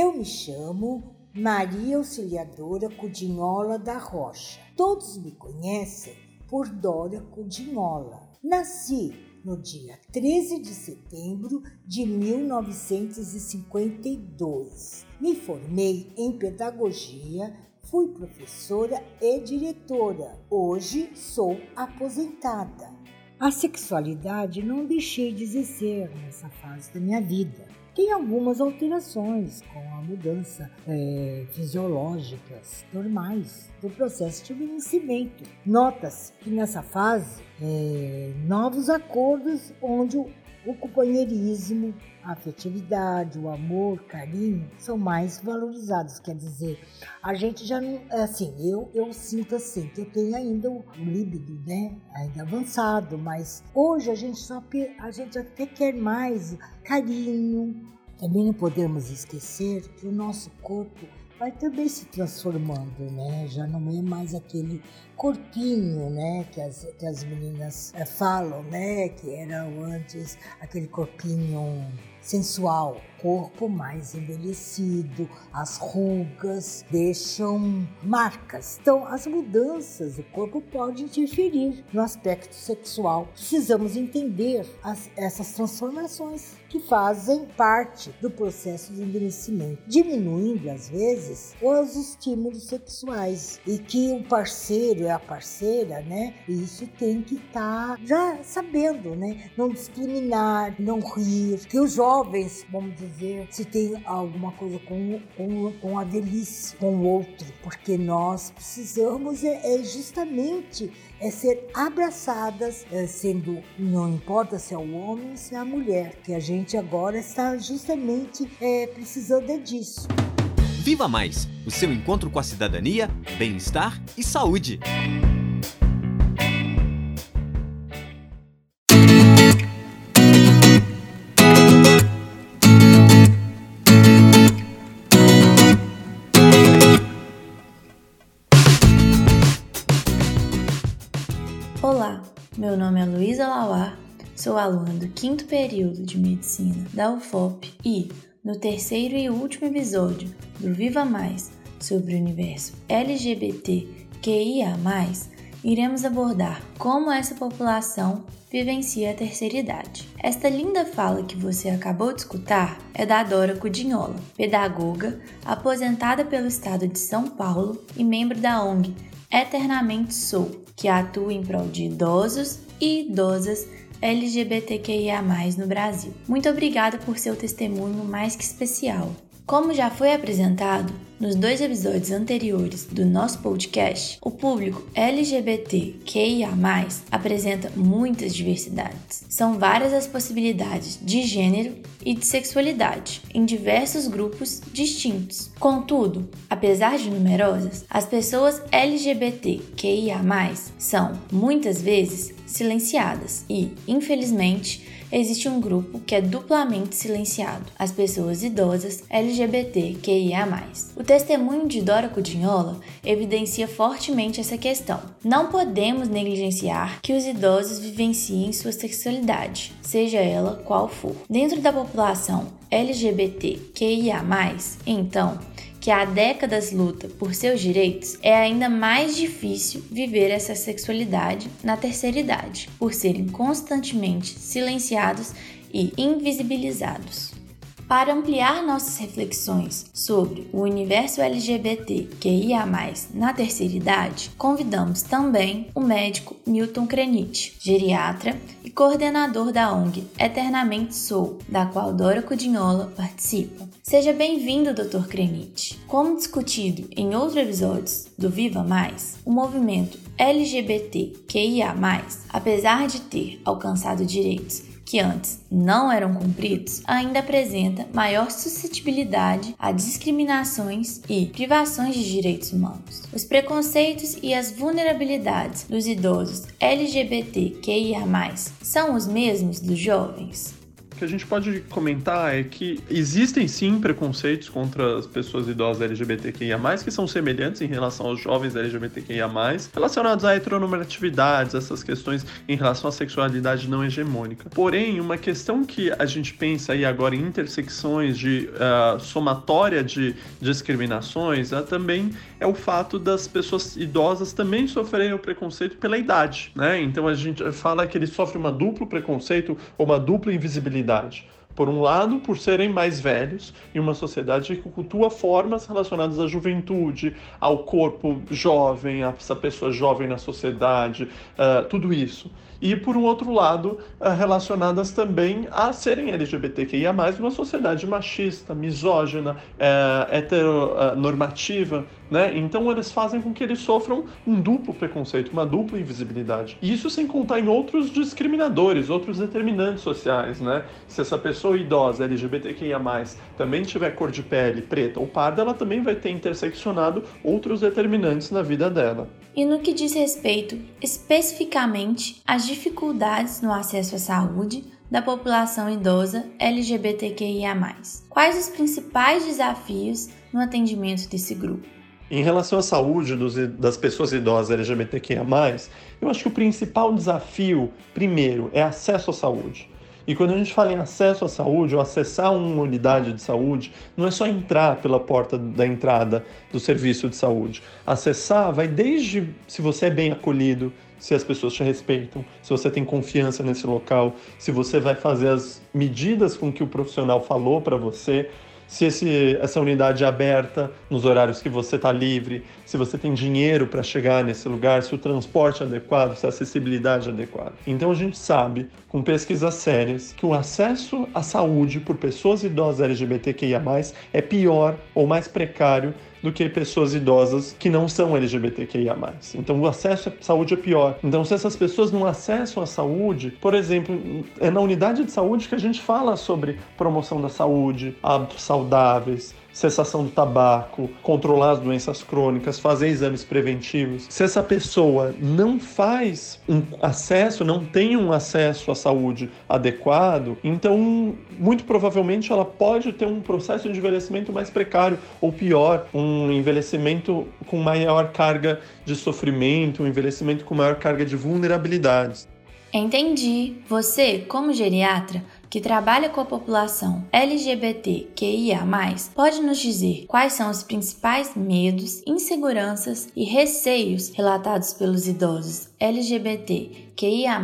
Eu me chamo Maria Auxiliadora Cudinhola da Rocha. Todos me conhecem por Dora Cudinhola. Nasci no dia 13 de setembro de 1952. Me formei em pedagogia, fui professora e diretora. Hoje sou aposentada. A sexualidade não deixei de exercer nessa fase da minha vida tem algumas alterações com a mudança é, fisiológicas normais do processo de envelhecimento. Nota-se que nessa fase, é, novos acordos onde o, o companheirismo, a afetividade, o amor, carinho são mais valorizados. Quer dizer, a gente já não. É assim, eu, eu sinto assim, que eu tenho ainda o líbido, né? Ainda avançado, mas hoje a gente só a gente até quer mais carinho. Também não podemos esquecer que o nosso corpo vai também se transformando, né? Já não é mais aquele corpinho, né? Que as, que as meninas é, falam, né? Que era antes aquele corpinho sensual, corpo mais envelhecido, as rugas deixam marcas. Então, as mudanças do corpo podem interferir no aspecto sexual. Precisamos entender as, essas transformações que fazem parte do processo de envelhecimento, diminuindo às vezes os estímulos sexuais. E que o parceiro e a parceira, né, isso tem que estar tá já sabendo, né, não discriminar, não rir, que os jovens, vamos dizer, se tem alguma coisa com, com, com a velhice, com o outro, porque nós precisamos é, é justamente é ser abraçadas, é, sendo, não importa se é o homem ou se é a mulher, que a gente agora está justamente é, precisando é disso. Viva Mais o seu encontro com a cidadania, bem-estar e saúde. Meu nome é Luísa Lauar, sou aluna do quinto período de Medicina da UFOP e, no terceiro e último episódio do Viva Mais sobre o universo LGBTQIA, iremos abordar como essa população vivencia a terceira idade. Esta linda fala que você acabou de escutar é da Dora Cudinhola, pedagoga, aposentada pelo estado de São Paulo e membro da ONG Eternamente Sou, que atua em prol de idosos e idosas LGBTQIA+ no Brasil. Muito obrigada por seu testemunho mais que especial. Como já foi apresentado nos dois episódios anteriores do nosso podcast, o público LGBTQIA+ apresenta muitas diversidades. São várias as possibilidades de gênero e de sexualidade em diversos grupos distintos. Contudo, apesar de numerosas, as pessoas LGBTQIA+ são muitas vezes silenciadas e, infelizmente, existe um grupo que é duplamente silenciado: as pessoas idosas LGBTQIA. O testemunho de Dora Cudinhola evidencia fortemente essa questão. Não podemos negligenciar que os idosos vivenciem sua sexualidade, seja ela qual for. Dentro da população LGBTQIA, então, que há décadas luta por seus direitos, é ainda mais difícil viver essa sexualidade na terceira idade, por serem constantemente silenciados e invisibilizados. Para ampliar nossas reflexões sobre o universo LGBT que ia mais na terceira idade, convidamos também o médico Milton Krenit, geriatra e coordenador da ONG Eternamente Sou, da qual Dora Cudinhola participa. Seja bem-vindo, Dr. Krenit. Como discutido em outros episódios do Viva Mais, o movimento LGBT que ia mais, apesar de ter alcançado direitos que antes não eram cumpridos, ainda apresenta maior suscetibilidade a discriminações e privações de direitos humanos. Os preconceitos e as vulnerabilidades dos idosos LGBTQIA+, são os mesmos dos jovens? Que a gente pode comentar é que existem sim preconceitos contra as pessoas idosas LGBTQIA, que são semelhantes em relação aos jovens LGBTQIA, relacionados a heteronormatividades, essas questões em relação à sexualidade não hegemônica. Porém, uma questão que a gente pensa aí agora em intersecções de uh, somatória de discriminações uh, também é o fato das pessoas idosas também sofrerem o preconceito pela idade, né? Então a gente fala que eles sofrem uma duplo preconceito ou uma dupla invisibilidade. Por um lado, por serem mais velhos em uma sociedade que cultua formas relacionadas à juventude, ao corpo jovem, a essa pessoa jovem na sociedade, uh, tudo isso e, por um outro lado, eh, relacionadas também a serem LGBTQIA, numa sociedade machista, misógina, é, heteronormativa. Né? Então, eles fazem com que eles sofram um duplo preconceito, uma dupla invisibilidade. E isso sem contar em outros discriminadores, outros determinantes sociais. Né? Se essa pessoa idosa, LGBTQIA, também tiver cor de pele preta ou parda, ela também vai ter interseccionado outros determinantes na vida dela. E no que diz respeito especificamente às dificuldades no acesso à saúde da população idosa LGBTQIA. Quais os principais desafios no atendimento desse grupo? Em relação à saúde dos, das pessoas idosas LGBTQIA, eu acho que o principal desafio, primeiro, é acesso à saúde. E quando a gente fala em acesso à saúde ou acessar uma unidade de saúde, não é só entrar pela porta da entrada do serviço de saúde. Acessar vai desde se você é bem acolhido, se as pessoas te respeitam, se você tem confiança nesse local, se você vai fazer as medidas com que o profissional falou para você, se esse, essa unidade é aberta nos horários que você está livre, se você tem dinheiro para chegar nesse lugar, se o transporte é adequado, se a acessibilidade é adequada. Então a gente sabe, com pesquisas sérias, que o acesso à saúde por pessoas idosas LGBTQIA+, é pior ou mais precário do que pessoas idosas que não são LGBTQIA+. Então o acesso à saúde é pior. Então se essas pessoas não acessam à saúde, por exemplo, é na unidade de saúde que a gente fala sobre promoção da saúde, hábitos saudáveis, cessação do tabaco, controlar as doenças crônicas, fazer exames preventivos. Se essa pessoa não faz um acesso, não tem um acesso à saúde adequado, então muito provavelmente ela pode ter um processo de envelhecimento mais precário ou pior, um envelhecimento com maior carga de sofrimento, um envelhecimento com maior carga de vulnerabilidades. Entendi. Você, como geriatra, que trabalha com a população LGBTQIA+, pode nos dizer quais são os principais medos, inseguranças e receios relatados pelos idosos LGBTQIA+,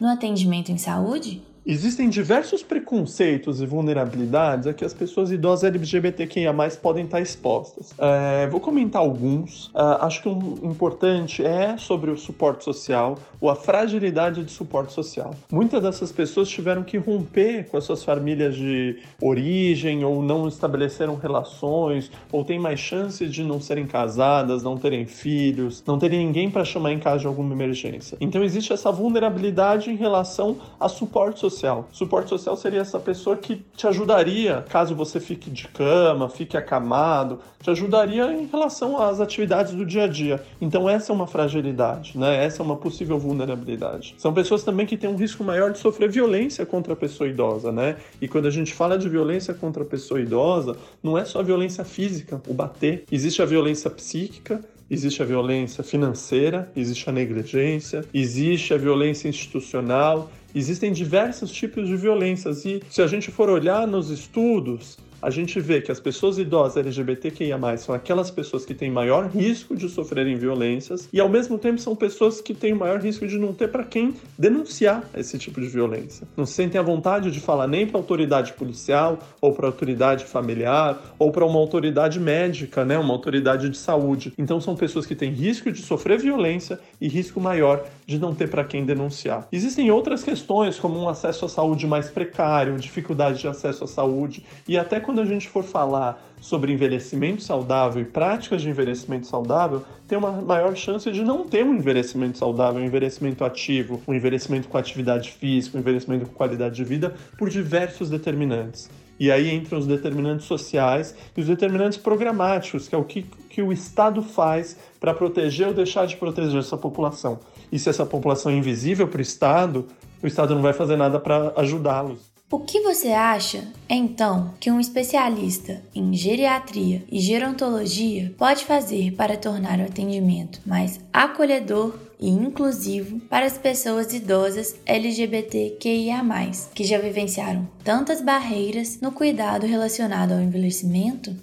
no atendimento em saúde? Existem diversos preconceitos e vulnerabilidades a que as pessoas idosas LGBTQIA+, podem estar expostas. É, vou comentar alguns. Uh, acho que um importante é sobre o suporte social ou a fragilidade de suporte social. Muitas dessas pessoas tiveram que romper com as suas famílias de origem ou não estabeleceram relações ou têm mais chances de não serem casadas, não terem filhos, não terem ninguém para chamar em caso de alguma emergência. Então existe essa vulnerabilidade em relação a suporte social social. Suporte social seria essa pessoa que te ajudaria caso você fique de cama, fique acamado, te ajudaria em relação às atividades do dia a dia. Então essa é uma fragilidade, né? Essa é uma possível vulnerabilidade. São pessoas também que têm um risco maior de sofrer violência contra a pessoa idosa, né? E quando a gente fala de violência contra a pessoa idosa, não é só violência física, o bater. Existe a violência psíquica, existe a violência financeira, existe a negligência, existe a violência institucional, existem diversos tipos de violências e se a gente for olhar nos estudos, a gente vê que as pessoas idosas LGBTQIA+, são aquelas pessoas que têm maior risco de sofrerem violências e, ao mesmo tempo, são pessoas que têm maior risco de não ter para quem denunciar esse tipo de violência. Não se sentem à vontade de falar nem para autoridade policial, ou para autoridade familiar, ou para uma autoridade médica, né, uma autoridade de saúde. Então, são pessoas que têm risco de sofrer violência e risco maior de não ter para quem denunciar. Existem outras questões, como um acesso à saúde mais precário, dificuldade de acesso à saúde e até quando a gente for falar sobre envelhecimento saudável e práticas de envelhecimento saudável, tem uma maior chance de não ter um envelhecimento saudável, um envelhecimento ativo, um envelhecimento com atividade física, um envelhecimento com qualidade de vida, por diversos determinantes. E aí entram os determinantes sociais e os determinantes programáticos, que é o que, que o Estado faz para proteger ou deixar de proteger essa população. E se essa população é invisível para o Estado, o Estado não vai fazer nada para ajudá-los. O que você acha, então, que um especialista em geriatria e gerontologia pode fazer para tornar o atendimento mais acolhedor e inclusivo para as pessoas idosas LGBTQIA, que já vivenciaram tantas barreiras no cuidado relacionado ao envelhecimento?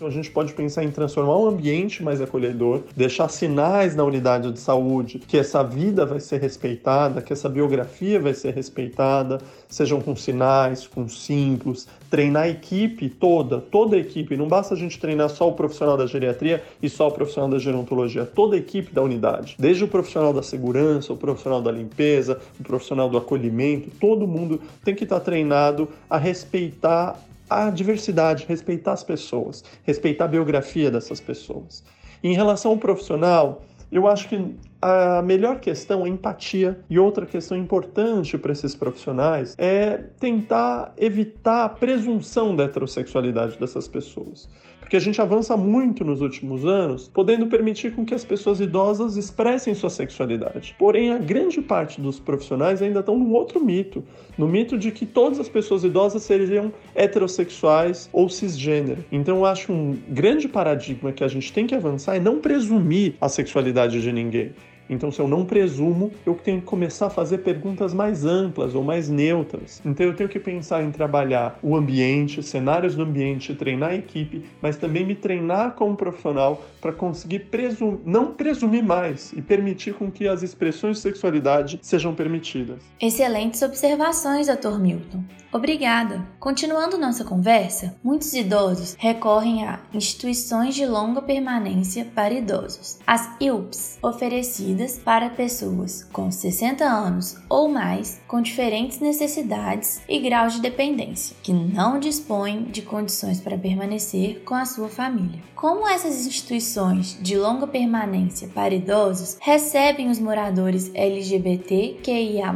Então a gente pode pensar em transformar um ambiente mais acolhedor, deixar sinais na unidade de saúde que essa vida vai ser respeitada, que essa biografia vai ser respeitada, sejam com sinais, com símbolos, treinar a equipe toda, toda a equipe. Não basta a gente treinar só o profissional da geriatria e só o profissional da gerontologia, toda a equipe da unidade, desde o profissional da segurança, o profissional da limpeza, o profissional do acolhimento, todo mundo tem que estar treinado a respeitar a diversidade, respeitar as pessoas, respeitar a biografia dessas pessoas. Em relação ao profissional, eu acho que a melhor questão é empatia. E outra questão importante para esses profissionais é tentar evitar a presunção da heterossexualidade dessas pessoas porque a gente avança muito nos últimos anos, podendo permitir com que as pessoas idosas expressem sua sexualidade. Porém, a grande parte dos profissionais ainda estão num outro mito, no mito de que todas as pessoas idosas seriam heterossexuais ou cisgênero. Então, eu acho um grande paradigma que a gente tem que avançar é não presumir a sexualidade de ninguém. Então, se eu não presumo, eu tenho que começar a fazer perguntas mais amplas ou mais neutras. Então, eu tenho que pensar em trabalhar o ambiente, cenários do ambiente, treinar a equipe, mas também me treinar como profissional para conseguir presum não presumir mais e permitir com que as expressões de sexualidade sejam permitidas. Excelentes observações, Dr. Milton. Obrigada. Continuando nossa conversa, muitos idosos recorrem a instituições de longa permanência para idosos, as IUPs, oferecidas para pessoas com 60 anos ou mais com diferentes necessidades e graus de dependência, que não dispõem de condições para permanecer com a sua família. Como essas instituições de longa permanência para idosos recebem os moradores LGBTQIA+.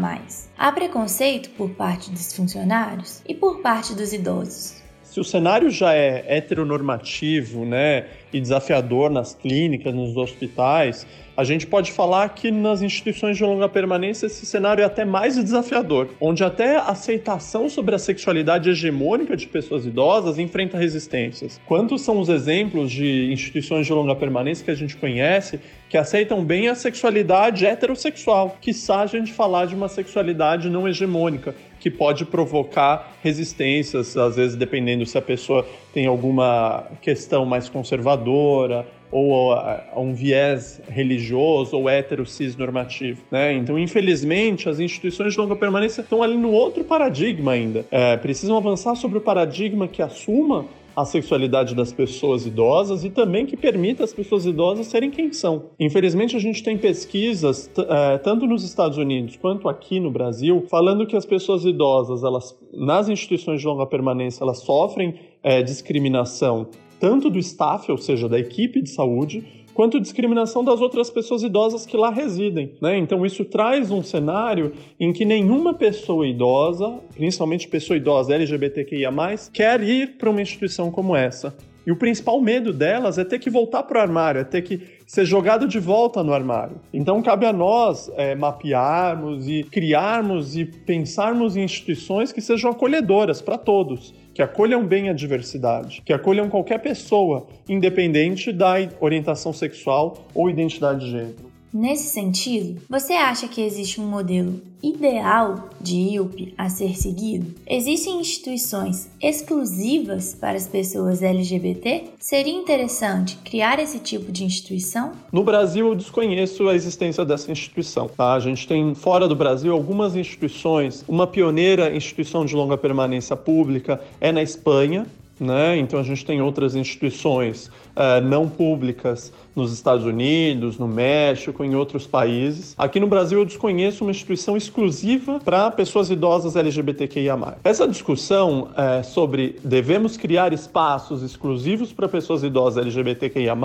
Há preconceito por parte dos funcionários e por parte dos idosos. Se o cenário já é heteronormativo, né, e desafiador nas clínicas, nos hospitais, a gente pode falar que nas instituições de longa permanência esse cenário é até mais desafiador, onde até a aceitação sobre a sexualidade hegemônica de pessoas idosas enfrenta resistências. Quantos são os exemplos de instituições de longa permanência que a gente conhece que aceitam bem a sexualidade heterossexual, que a gente falar de uma sexualidade não hegemônica, que pode provocar resistências, às vezes dependendo se a pessoa tem alguma questão mais conservadora ou a, a um viés religioso ou hétero cis normativo, né? Então, infelizmente, as instituições de longa permanência estão ali no outro paradigma ainda. É, precisam avançar sobre o paradigma que assuma a sexualidade das pessoas idosas e também que permita as pessoas idosas serem quem são. Infelizmente, a gente tem pesquisas, é, tanto nos Estados Unidos quanto aqui no Brasil, falando que as pessoas idosas, elas, nas instituições de longa permanência, elas sofrem é, discriminação tanto do staff, ou seja, da equipe de saúde, quanto discriminação das outras pessoas idosas que lá residem. Né? Então, isso traz um cenário em que nenhuma pessoa idosa, principalmente pessoa idosa LGBTQIA, quer ir para uma instituição como essa. E o principal medo delas é ter que voltar para o armário, é ter que ser jogado de volta no armário. Então cabe a nós é, mapearmos e criarmos e pensarmos em instituições que sejam acolhedoras para todos que acolham bem a diversidade, que acolham qualquer pessoa, independente da orientação sexual ou identidade de gênero. Nesse sentido, você acha que existe um modelo ideal de IUP a ser seguido? Existem instituições exclusivas para as pessoas LGBT? Seria interessante criar esse tipo de instituição? No Brasil, eu desconheço a existência dessa instituição. Tá? A gente tem fora do Brasil algumas instituições. Uma pioneira instituição de longa permanência pública é na Espanha, né? Então a gente tem outras instituições uh, não públicas nos Estados Unidos, no México, em outros países. Aqui no Brasil eu desconheço uma instituição exclusiva para pessoas idosas LGBTQIA+. Essa discussão uh, sobre devemos criar espaços exclusivos para pessoas idosas LGBTQIA+,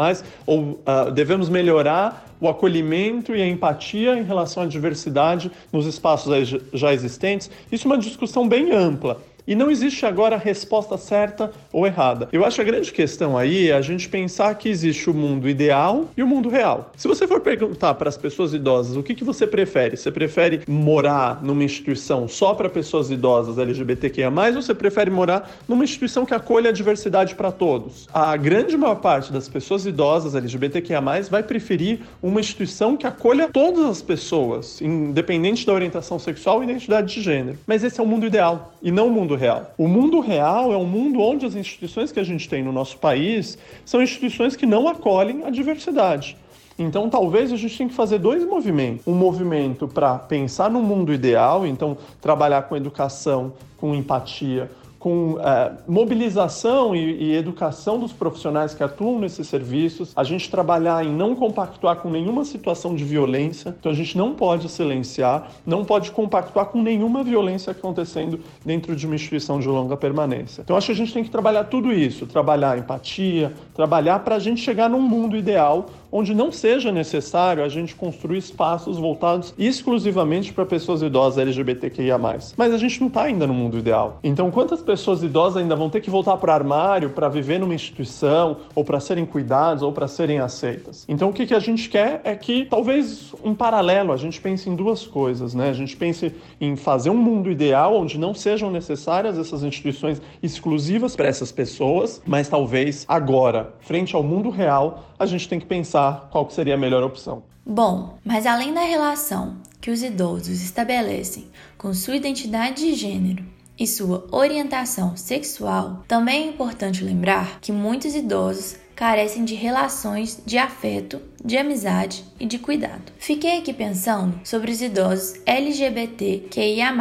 ou uh, devemos melhorar o acolhimento e a empatia em relação à diversidade nos espaços já existentes, isso é uma discussão bem ampla E não existe agora a resposta certa ou errada. Eu acho a grande questão aí é a gente pensar que existe o mundo ideal e o mundo real. Se você for perguntar para as pessoas idosas o que, que você prefere, você prefere morar numa instituição só para pessoas idosas LGBTQIA, ou você prefere morar numa instituição que acolha a diversidade para todos? A grande maior parte das pessoas idosas LGBTQIA, vai preferir uma instituição que acolha todas as pessoas, independente da orientação sexual e identidade de gênero. Mas esse é o mundo ideal e não o mundo real. O mundo real é um mundo onde as instituições que a gente tem no nosso país são instituições que não acolhem a diversidade. Então, talvez a gente tenha que fazer dois movimentos. Um movimento para pensar no mundo ideal, então trabalhar com educação, com empatia, com é, mobilização e, e, educação dos profissionais que atuam nesses serviços, a gente trabalhar em não compactuar com nenhuma situação de violência, então a gente não pode silenciar, não pode compactuar com nenhuma violência acontecendo dentro de uma instituição de longa permanência. Então acho que a gente tem que trabalhar tudo isso, trabalhar empatia, trabalhar para a gente chegar num mundo ideal onde não seja necessário a gente construir espaços voltados exclusivamente para pessoas idosas LGBTQIA+. Mas a gente não está ainda no mundo ideal. Então, quantas pessoas idosas ainda vão ter que voltar para o armário para viver numa instituição, ou para serem cuidadas, ou para serem aceitas? Então, o que, que a gente quer é que, talvez em paralelo, a gente pense em duas coisas, né? A gente pense em fazer um mundo ideal onde não sejam necessárias essas instituições exclusivas para essas pessoas, mas talvez agora, frente ao mundo real, a gente tem que pensar qual que seria a melhor opção. Bom, mas além da relação que os idosos estabelecem com sua identidade de gênero e sua orientação sexual, também é importante lembrar que muitos idosos carecem de relações de afeto, de amizade e de cuidado. Fiquei aqui pensando sobre os idosos LGBTQIA,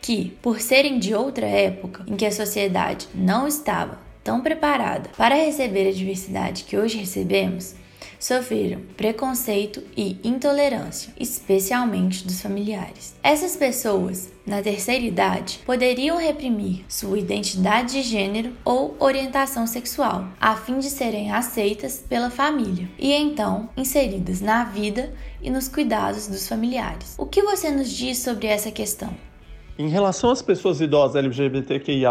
que, por serem de outra época em que a sociedade não estava tão preparada para receber a diversidade que hoje recebemos, sofreram preconceito e intolerância, especialmente dos familiares. Essas pessoas, na terceira idade, poderiam reprimir sua identidade de gênero ou orientação sexual, a fim de serem aceitas pela família e então inseridas na vida e nos cuidados dos familiares. O que você nos diz sobre essa questão? Em relação às pessoas idosas LGBTQIA,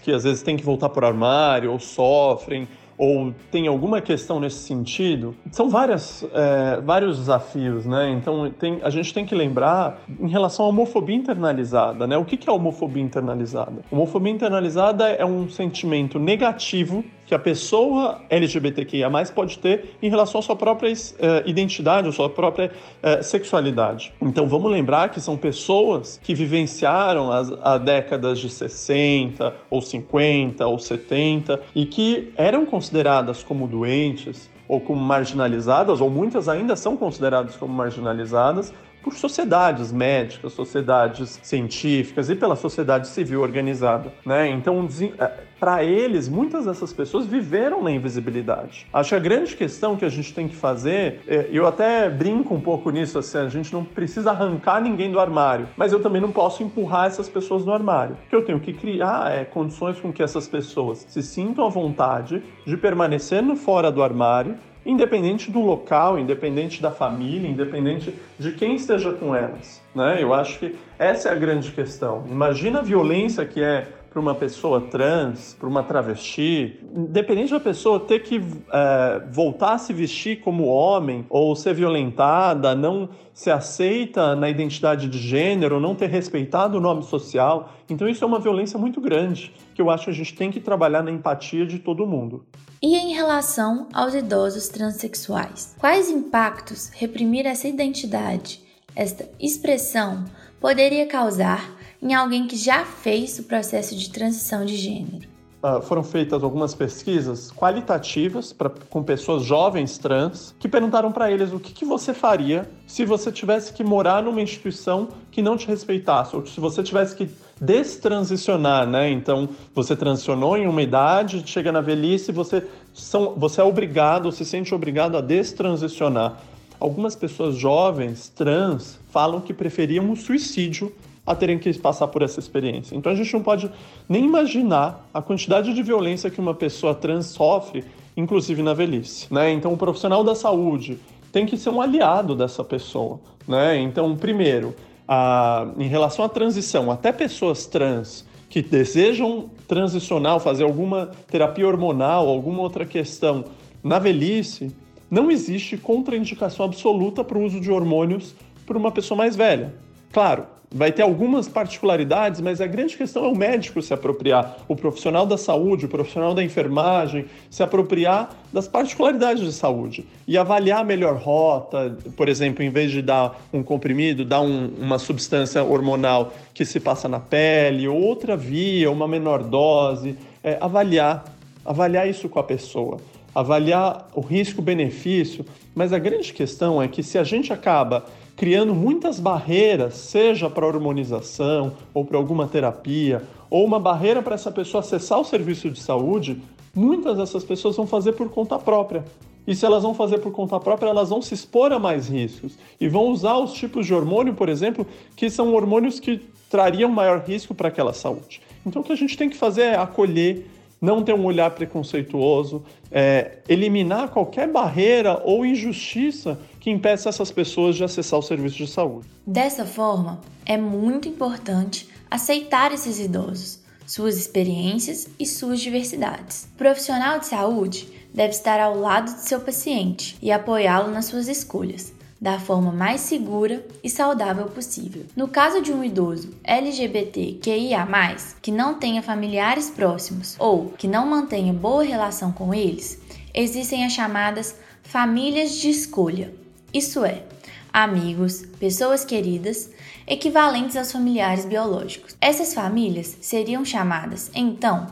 que às vezes têm que voltar o armário ou sofrem ou tem alguma questão nesse sentido, são várias, é, vários desafios, né? Então tem, a gente tem que lembrar em relação à homofobia internalizada, né? O que é homofobia internalizada? Homofobia internalizada é um sentimento negativo que a pessoa LGBTQIA+, pode ter em relação à sua própria uh, identidade, à sua própria uh, sexualidade. Então vamos lembrar que são pessoas que vivenciaram as, as décadas de 60, ou 50, ou 70, e que eram consideradas como doentes, ou como marginalizadas, ou muitas ainda são consideradas como marginalizadas, por sociedades médicas, sociedades científicas e pela sociedade civil organizada, né? Então, é, para eles, muitas dessas pessoas viveram na invisibilidade. Acho que a grande questão que a gente tem que fazer, é, eu até brinco um pouco nisso, assim, a gente não precisa arrancar ninguém do armário, mas eu também não posso empurrar essas pessoas no armário. O que eu tenho que criar é condições com que essas pessoas se sintam à vontade de permanecer no fora do armário independente do local, independente da família, independente de quem esteja com elas. Né? Eu acho que essa é a grande questão. Imagina a violência que é para uma pessoa trans, para uma travesti, independente da pessoa ter que é, voltar a se vestir como homem ou ser violentada, não ser aceita na identidade de gênero, não ter respeitado o nome social. Então isso é uma violência muito grande que eu acho que a gente tem que trabalhar na empatia de todo mundo. E em relação aos idosos transexuais, quais impactos reprimir essa identidade, esta expressão, poderia causar em alguém que já fez o processo de transição de gênero? Uh, foram feitas algumas pesquisas qualitativas pra, com pessoas jovens trans que perguntaram para eles o que, que, você faria se você tivesse que morar numa instituição que não te respeitasse, ou se você tivesse que destransicionar, né? Então, você transicionou em uma idade, chega na velhice, você, são, você é obrigado, se sente obrigado a destransicionar. Algumas pessoas jovens, trans, falam que preferiam o suicídio a terem que passar por essa experiência. Então a gente não pode nem imaginar a quantidade de violência que uma pessoa trans sofre, inclusive na velhice. Né? Então o profissional da saúde tem que ser um aliado dessa pessoa. Né? Então, primeiro, a, em relação à transição, até pessoas trans que desejam transicionar, fazer alguma terapia hormonal, alguma outra questão na velhice, não existe contraindicação absoluta para o uso de hormônios para uma pessoa mais velha. Claro, vai ter algumas particularidades, mas a grande questão é o médico se apropriar, o profissional da saúde, o profissional da enfermagem, se apropriar das particularidades de saúde e avaliar a melhor rota, por exemplo, em vez de dar um comprimido, dar um, uma substância hormonal que se passa na pele, outra via, uma menor dose, é, avaliar, avaliar isso com a pessoa avaliar o risco-benefício, mas a grande questão é que se a gente acaba criando muitas barreiras, seja para hormonização ou para alguma terapia, ou uma barreira para essa pessoa acessar o serviço de saúde, muitas dessas pessoas vão fazer por conta própria. E se elas vão fazer por conta própria, elas vão se expor a mais riscos e vão usar os tipos de hormônio, por exemplo, que são hormônios que trariam maior risco para aquela saúde. Então, o que a gente tem que fazer é acolher não ter um olhar preconceituoso, é, eliminar qualquer barreira ou injustiça que impeça essas pessoas de acessar o serviço de saúde. Dessa forma, é muito importante aceitar esses idosos, suas experiências e suas diversidades. O profissional de saúde deve estar ao lado de seu paciente e apoiá-lo nas suas escolhas, da forma mais segura e saudável possível. No caso de um idoso LGBTQIA, que não tenha familiares próximos ou que não mantenha boa relação com eles, existem as chamadas famílias de escolha, isso é, amigos, pessoas queridas, equivalentes aos familiares biológicos. Essas famílias seriam chamadas, então,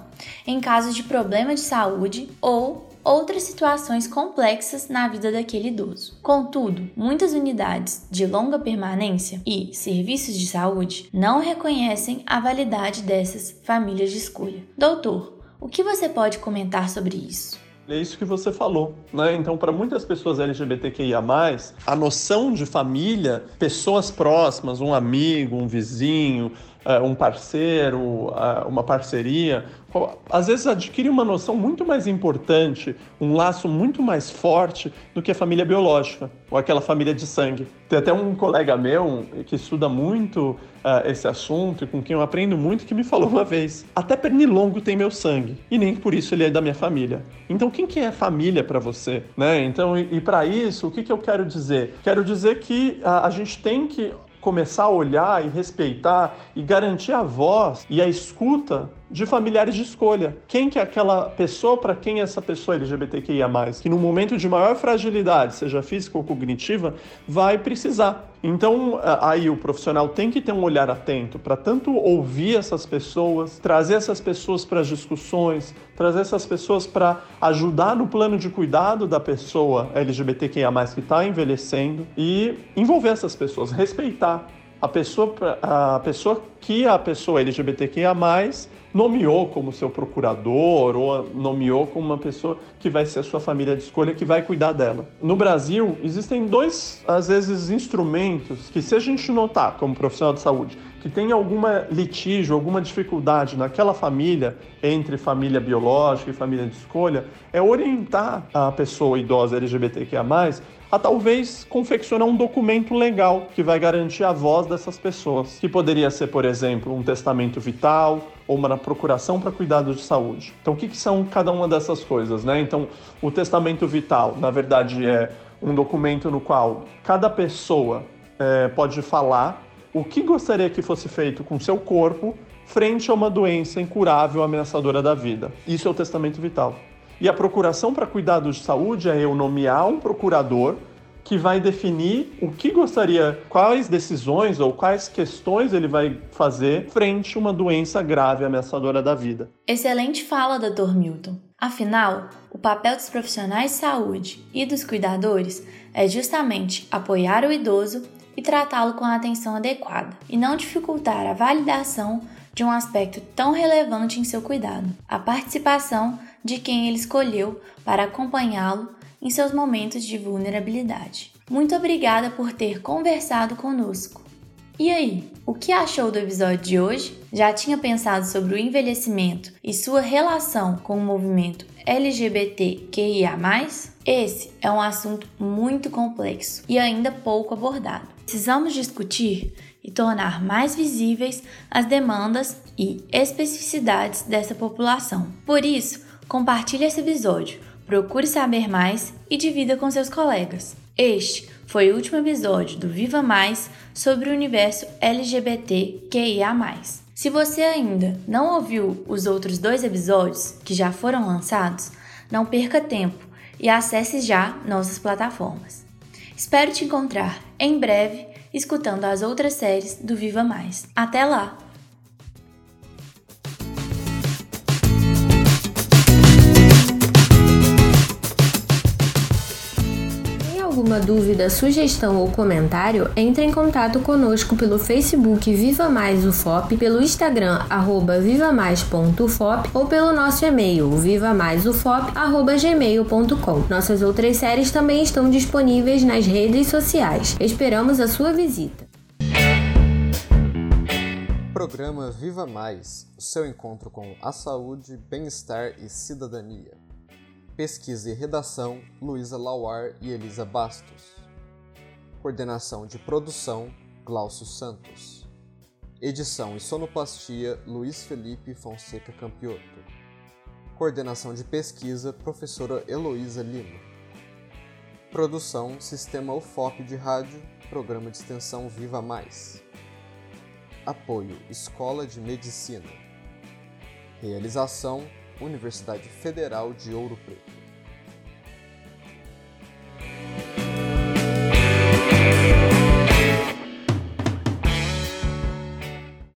em caso de problema de saúde ou outras situações complexas na vida daquele idoso. Contudo, muitas unidades de longa permanência e serviços de saúde não reconhecem a validade dessas famílias de escolha. Doutor, o que você pode comentar sobre isso? É isso que você falou, né? Então, para muitas pessoas LGBTQIA+, a noção de família, pessoas próximas, um amigo, um vizinho, um parceiro, é, uma parceria, às vezes adquire uma noção muito mais importante, um laço muito mais forte do que a família biológica ou aquela família de sangue. Tem até um colega meu que estuda muito uh, esse assunto e com quem eu aprendo muito que me falou uma vez: até pernilongo tem meu sangue e nem por isso ele é da minha família. Então quem que é família para você, né? Então e, e para isso o que, que eu quero dizer? Quero dizer que a, a gente tem que começar a olhar e respeitar e garantir a voz e a escuta de familiares de escolha. Quem que é aquela pessoa para quem essa pessoa LGBTQIA+, que no momento de maior fragilidade, seja física ou cognitiva, vai precisar. Então, aí o profissional tem que ter um olhar atento para tanto ouvir essas pessoas, trazer essas pessoas para as discussões, trazer essas pessoas para ajudar no plano de cuidado da pessoa LGBTQIA+, que está envelhecendo e envolver essas pessoas, respeitar a pessoa, a pessoa que a pessoa LGBTQIA+, nomeou como seu procurador ou nomeou como uma pessoa que vai ser a sua família de escolha que vai cuidar dela. No Brasil, existem dois, às vezes, instrumentos que se a gente notar como profissional de saúde que tem alguma litígio, alguma dificuldade naquela família, entre família biológica e família de escolha, é orientar a pessoa idosa LGBTQIA+, a talvez confeccionar um documento legal que vai garantir a voz dessas pessoas, que poderia ser, por exemplo, um testamento vital ou uma procuração para cuidados de saúde. Então, o que, que são cada uma dessas coisas, né? Então, o testamento vital, na verdade, é um documento no qual cada pessoa é, pode falar o que gostaria que fosse feito com seu corpo frente a uma doença incurável ameaçadora da vida. Isso é o testamento vital. E a procuração para cuidados de saúde é eu nomear um procurador que vai definir o que gostaria, quais decisões ou quais questões ele vai fazer frente a uma doença grave ameaçadora da vida. Excelente fala, Dr. Milton. Afinal, o papel dos profissionais de saúde e dos cuidadores é justamente apoiar o idoso e tratá-lo com a atenção adequada, e não dificultar a validação de um aspecto tão relevante em seu cuidado, a participação de quem ele escolheu para acompanhá-lo em seus momentos de vulnerabilidade. Muito obrigada por ter conversado conosco. E aí, o que achou do episódio de hoje? Já tinha pensado sobre o envelhecimento e sua relação com o movimento LGBTQIA? Esse é um assunto muito complexo e ainda pouco abordado. Precisamos discutir e tornar mais visíveis as demandas e especificidades dessa população. Por isso, compartilhe esse episódio, procure saber mais e divida com seus colegas. Este foi o último episódio do Viva Mais sobre o universo LGBTQIA. Se você ainda não ouviu os outros dois episódios que já foram lançados, não perca tempo e acesse já nossas plataformas. Espero te encontrar em breve escutando as outras séries do Viva Mais. Até lá! Alguma dúvida, sugestão ou comentário, entre em contato conosco pelo Facebook Viva Mais UFOP, pelo Instagram arroba vivamais.ufop ou pelo nosso e-mail vivamaisufop.gmail.com. Nossas outras séries também estão disponíveis nas redes sociais. Esperamos a sua visita. Programa Viva Mais, o seu encontro com a saúde, bem-estar e cidadania. Pesquisa e redação: Luísa Lauar e Elisa Bastos. Coordenação de produção: Glaucio Santos. Edição e sonoplastia: Luiz Felipe Fonseca Campioto. Coordenação de pesquisa: Professora Heloísa Lima. Produção: Sistema UFOP de Rádio, Programa de Extensão Viva Mais. Apoio: Escola de Medicina. Realização: Universidade Federal de Ouro Preto.